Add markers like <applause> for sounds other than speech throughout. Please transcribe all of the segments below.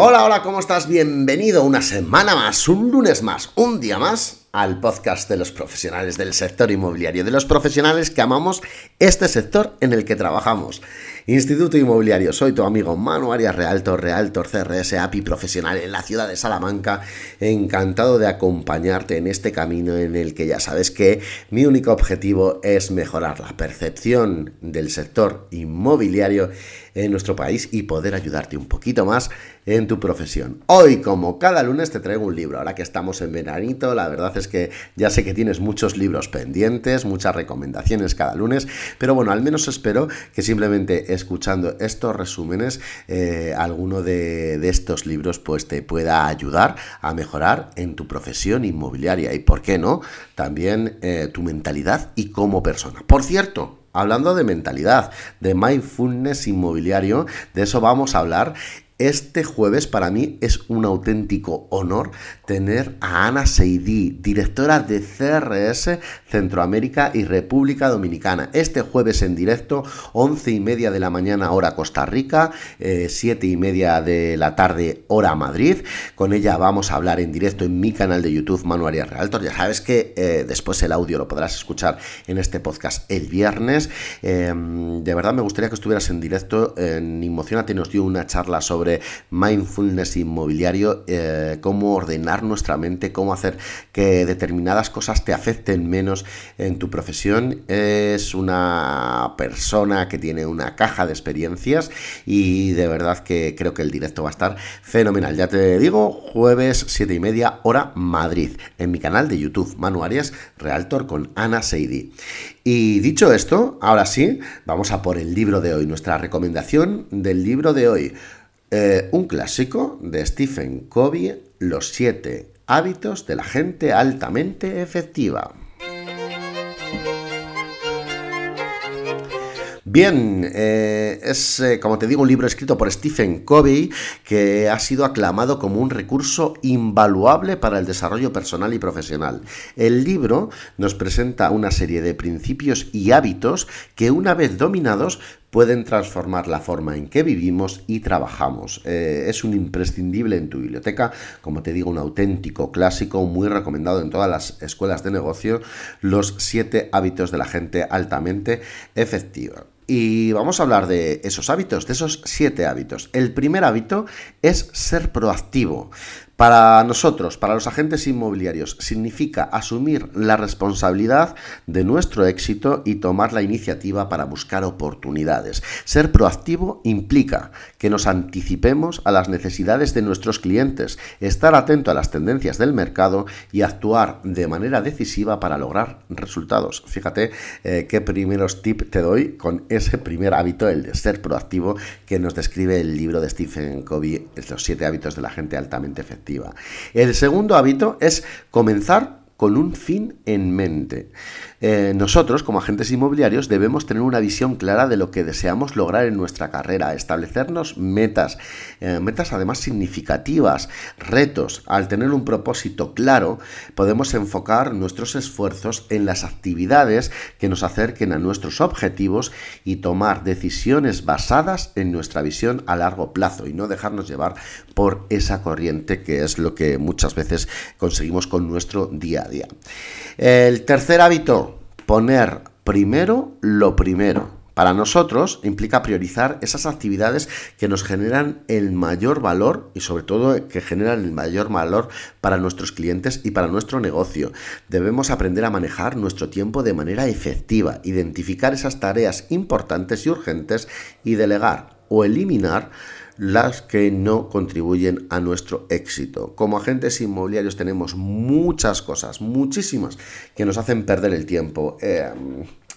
Hola, hola, ¿cómo estás? Bienvenido una semana más, un lunes más, un día más al podcast de los profesionales del sector inmobiliario, de los profesionales que amamos este sector en el que trabajamos. Instituto Inmobiliario, soy tu amigo Manu Arias Realtor, Realtor CRS, API profesional en la ciudad de Salamanca. Encantado de acompañarte en este camino en el que ya sabes que mi único objetivo es mejorar la percepción del sector inmobiliario en nuestro país y poder ayudarte un poquito más en tu profesión. Hoy, como cada lunes, te traigo un libro. Ahora que estamos en veranito, la verdad es que ya sé que tienes muchos libros pendientes, muchas recomendaciones cada lunes, pero bueno, al menos espero que simplemente escuchando estos resúmenes, eh, alguno de, estos libros pues te pueda ayudar a mejorar en tu profesión inmobiliaria y, ¿por qué no?, también eh, tu mentalidad y como persona. Por cierto, hablando de mentalidad, de mindfulness inmobiliario, de eso vamos a hablar este jueves para mí es un auténtico honor tener a Ana Seidí, directora de CRS Centroamérica y República Dominicana. Este jueves en directo, 11 y media de la mañana hora Costa Rica, eh, 7 y media de la tarde hora Madrid. Con ella vamos a hablar en directo en mi canal de YouTube Manuel Arias Realtor. Ya sabes que eh, después el audio lo podrás escuchar en este podcast el viernes. Em, de verdad me gustaría que estuvieras en directo. En Inmocionate nos dio una charla sobre mindfulness inmobiliario, eh, cómo ordenar nuestra mente, cómo hacer que determinadas cosas te afecten menos en tu profesión. Es una persona que tiene una caja de experiencias y de verdad que creo que el directo va a estar fenomenal. Ya te digo, jueves 7 y media hora Madrid, en mi canal de YouTube, Manu Arias, Realtor con Ana Seidi. Y dicho esto, ahora sí, vamos a por el libro de hoy, nuestra recomendación del libro de hoy. Eh, un clásico de Stephen Covey, Los siete hábitos de la gente altamente efectiva. Bien, eh, es, eh, como te digo, un libro escrito por Stephen Covey que ha sido aclamado como un recurso invaluable para el desarrollo personal y profesional. El libro nos presenta una serie de principios y hábitos que una vez dominados pueden transformar la forma en que vivimos y trabajamos. Eh, es un imprescindible en tu biblioteca, como te digo, un auténtico clásico muy recomendado en todas las escuelas de negocio, los siete hábitos de la gente altamente efectiva. Y vamos a hablar de esos hábitos, de esos siete hábitos. El primer hábito es ser proactivo. Para nosotros, para los agentes inmobiliarios, significa asumir la responsabilidad de nuestro éxito y tomar la iniciativa para buscar oportunidades. Ser proactivo implica que nos anticipemos a las necesidades de nuestros clientes, estar atento a las tendencias del mercado y actuar de manera decisiva para lograr resultados. Fíjate eh, qué primeros tips te doy con ese primer hábito, el de ser proactivo, que nos describe el libro de Stephen Covey, Los siete hábitos de la gente altamente efectiva. El segundo hábito es comenzar con un fin en mente. Eh, nosotros, como agentes inmobiliarios, debemos tener una visión clara de lo que deseamos lograr en nuestra carrera, establecernos metas, eh, metas además significativas, retos. Al tener un propósito claro, podemos enfocar nuestros esfuerzos en las actividades que nos acerquen a nuestros objetivos y tomar decisiones basadas en nuestra visión a largo plazo y no dejarnos llevar por esa corriente que es lo que muchas veces conseguimos con nuestro día día. El tercer hábito, poner primero lo primero. Para nosotros implica priorizar esas actividades que nos generan el mayor valor y sobre todo que generan el mayor valor para nuestros clientes y para nuestro negocio. Debemos aprender a manejar nuestro tiempo de manera efectiva, identificar esas tareas importantes y urgentes y delegar o eliminar las que no contribuyen a nuestro éxito. Como agentes inmobiliarios tenemos muchas cosas, muchísimas, que nos hacen perder el tiempo. Eh,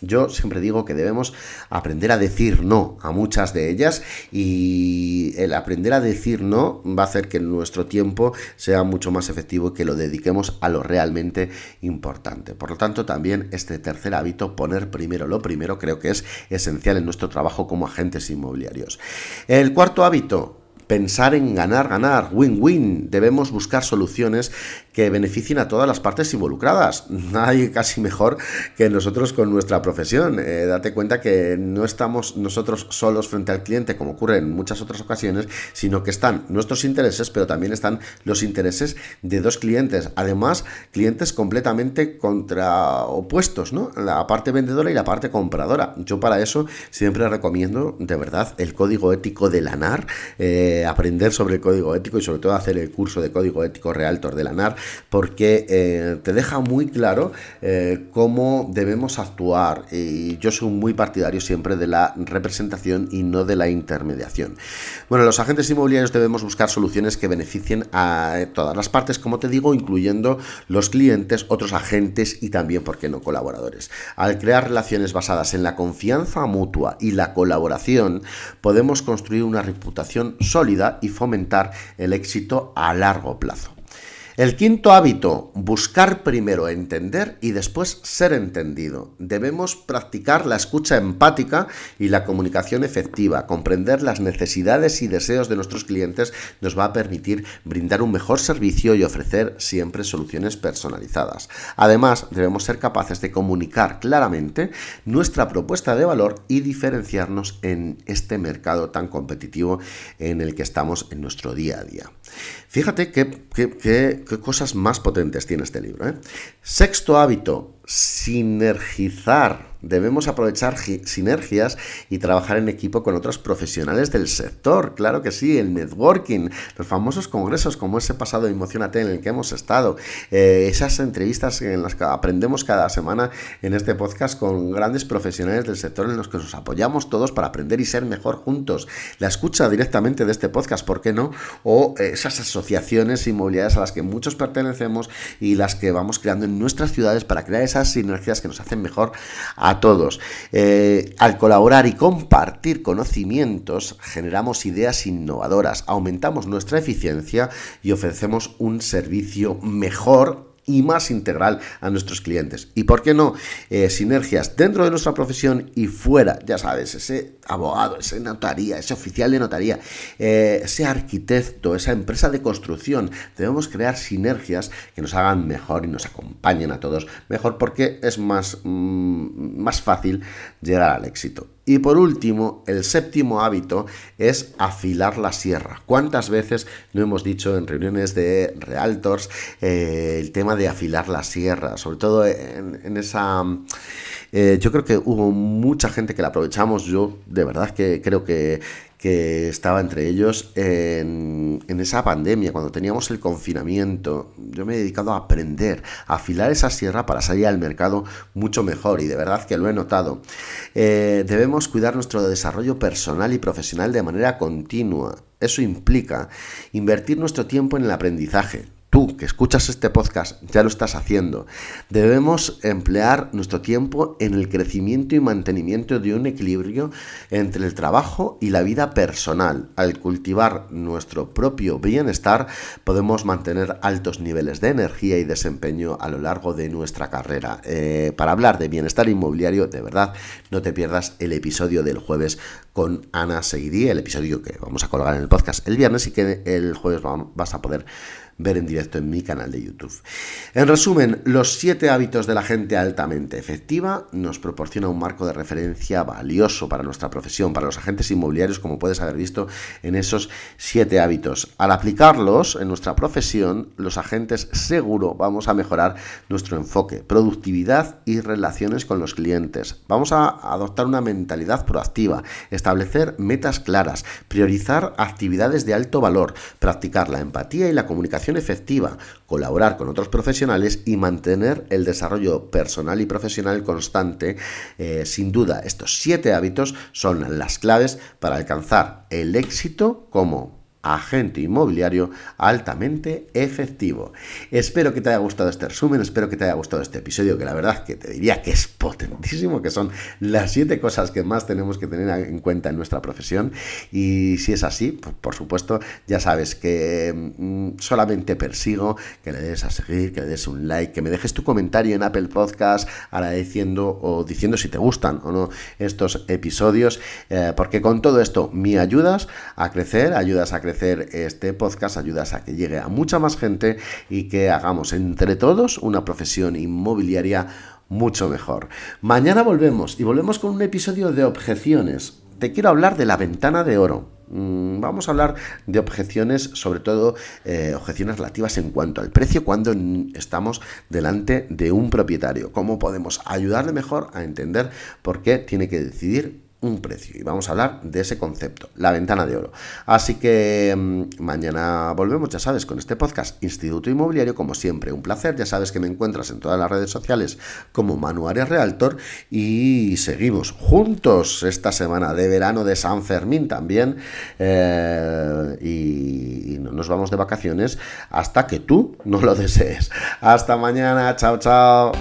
yo siempre digo que debemos aprender a decir no a muchas de ellas y el aprender a decir no va a hacer que nuestro tiempo sea mucho más efectivo y que lo dediquemos a lo realmente importante. Por lo tanto, también este tercer hábito, poner primero lo primero, creo que es esencial en nuestro trabajo como agentes inmobiliarios. El cuarto hábito, pensar en ganar, ganar, win-win. Debemos buscar soluciones que beneficien a todas las partes involucradas. <laughs> Nadie casi mejor que nosotros con nuestra profesión. Eh, date cuenta que no estamos nosotros solos frente al cliente, como ocurre en muchas otras ocasiones, sino que están nuestros intereses, pero también están los intereses de dos clientes. Además, clientes completamente contra opuestos, ¿no? La parte vendedora y la parte compradora. Yo para eso siempre recomiendo, de verdad, el código ético de la NAR, eh, aprender sobre el código ético y sobre todo hacer el curso de código ético Realtor de la NAR, porque eh, te deja muy claro eh, cómo debemos actuar. Y yo soy muy partidario siempre de la representación y no de la intermediación. Bueno, los agentes inmobiliarios debemos buscar soluciones que beneficien a todas las partes, como te digo, incluyendo los clientes, otros agentes y también, ¿por qué no?, colaboradores. Al crear relaciones basadas en la confianza mutua y la colaboración, podemos construir una reputación sólida y fomentar el éxito a largo plazo. El quinto hábito, buscar primero entender y después ser entendido. Debemos practicar la escucha empática y la comunicación efectiva. Comprender las necesidades y deseos de nuestros clientes nos va a permitir brindar un mejor servicio y ofrecer siempre soluciones personalizadas. Además, debemos ser capaces de comunicar claramente nuestra propuesta de valor y diferenciarnos en este mercado tan competitivo en el que estamos en nuestro día a día. Fíjate qué, qué, cosas más potentes tiene este libro. ¿eh? Sexto hábito, sinergizar Debemos aprovechar sinergias y trabajar en equipo con otros profesionales del sector. Claro que sí, el networking, los famosos congresos como ese pasado Emocionate en el que hemos estado, eh, esas entrevistas en las que aprendemos cada semana en este podcast con grandes profesionales del sector en los que nos apoyamos todos para aprender y ser mejor juntos. La escucha directamente de este podcast, ¿por qué no? O eh, esas asociaciones inmobiliarias a las que muchos pertenecemos y las que vamos creando en nuestras ciudades para crear esas sinergias que nos hacen mejor todos. Eh, al colaborar y compartir conocimientos, generamos ideas innovadoras, aumentamos nuestra eficiencia y ofrecemos un servicio mejor y más integral a nuestros clientes. ¿Y por qué no? Eh, sinergias dentro de nuestra profesión y fuera, ya sabes, ese abogado, ese notaría, ese oficial de notaría, eh, ese arquitecto, esa empresa de construcción. Debemos crear sinergias que nos hagan mejor y nos acompañen a todos mejor porque es más, mm, más fácil llegar al éxito. Y por último, el séptimo hábito es afilar la sierra. ¿Cuántas veces no hemos dicho en reuniones de realtors eh, el tema de afilar la sierra? Sobre todo en, esa... Eh, yo creo que hubo mucha gente que la aprovechamos. Yo de verdad que creo que, que estaba entre ellos en, esa pandemia, cuando teníamos el confinamiento. Yo me he dedicado a aprender, a afilar esa sierra para salir al mercado mucho mejor y de verdad que lo he notado. Eh, debemos cuidar nuestro desarrollo personal y profesional de manera continua. Eso implica invertir nuestro tiempo en el aprendizaje, tú que escuchas este podcast ya lo estás haciendo. Debemos emplear nuestro tiempo en el crecimiento y mantenimiento de un equilibrio entre el trabajo y la vida personal. Al cultivar nuestro propio bienestar podemos mantener altos niveles de energía y desempeño a lo largo de nuestra carrera. Eh, para hablar de bienestar inmobiliario, de verdad, no te pierdas el episodio del jueves con Ana Seguidí, el episodio que vamos a colgar en el podcast el viernes y que el jueves vas a poder ver en directo en mi canal de YouTube. En resumen, los siete hábitos de la gente altamente efectiva nos proporciona un marco de referencia valioso para nuestra profesión, para los agentes inmobiliarios, como puedes haber visto en esos siete hábitos. Al aplicarlos en nuestra profesión, los agentes seguro vamos a mejorar nuestro enfoque, productividad y relaciones con los clientes. Vamos a adoptar una mentalidad proactiva, establecer metas claras, priorizar actividades de alto valor, practicar la empatía y la comunicación efectiva, colaborar con otros profesionales y mantener el desarrollo personal y profesional constante. Eh, sin duda, estos siete hábitos son las claves para alcanzar el éxito como agente inmobiliario altamente efectivo. Espero que te haya gustado este resumen, espero que te haya gustado este episodio, que la verdad que te diría que es potentísimo, que son las siete cosas que más tenemos que tener en cuenta en nuestra profesión. Y si es así, pues, por supuesto, ya sabes que mm, solamente persigo que le des a seguir, que le des un like, que me dejes tu comentario en Apple Podcast agradeciendo o diciendo si te gustan o no estos episodios, eh, porque con todo esto me ayudas a crecer, ayudas a crecer este podcast, ayudas a que llegue a mucha más gente y que hagamos entre todos una profesión inmobiliaria mucho mejor. Mañana volvemos y volvemos con un episodio de objeciones. Te quiero hablar de la ventana de oro. Mm, vamos a hablar de objeciones, sobre todo eh, objeciones relativas en cuanto al precio cuando estamos delante de un propietario. ¿Cómo podemos ayudarle mejor a entender por qué tiene que decidir un precio. Y vamos a hablar de ese concepto, la ventana de oro. Así que mm, mañana volvemos, ya sabes, con este podcast Instituto Inmobiliario, como siempre, un placer. Ya sabes que me encuentras en todas las redes sociales como Manuaria Realtor y seguimos juntos esta semana de verano de San Fermín también. Eh, y, y no nos vamos de vacaciones hasta que tú no lo desees. Hasta mañana, chao, chao.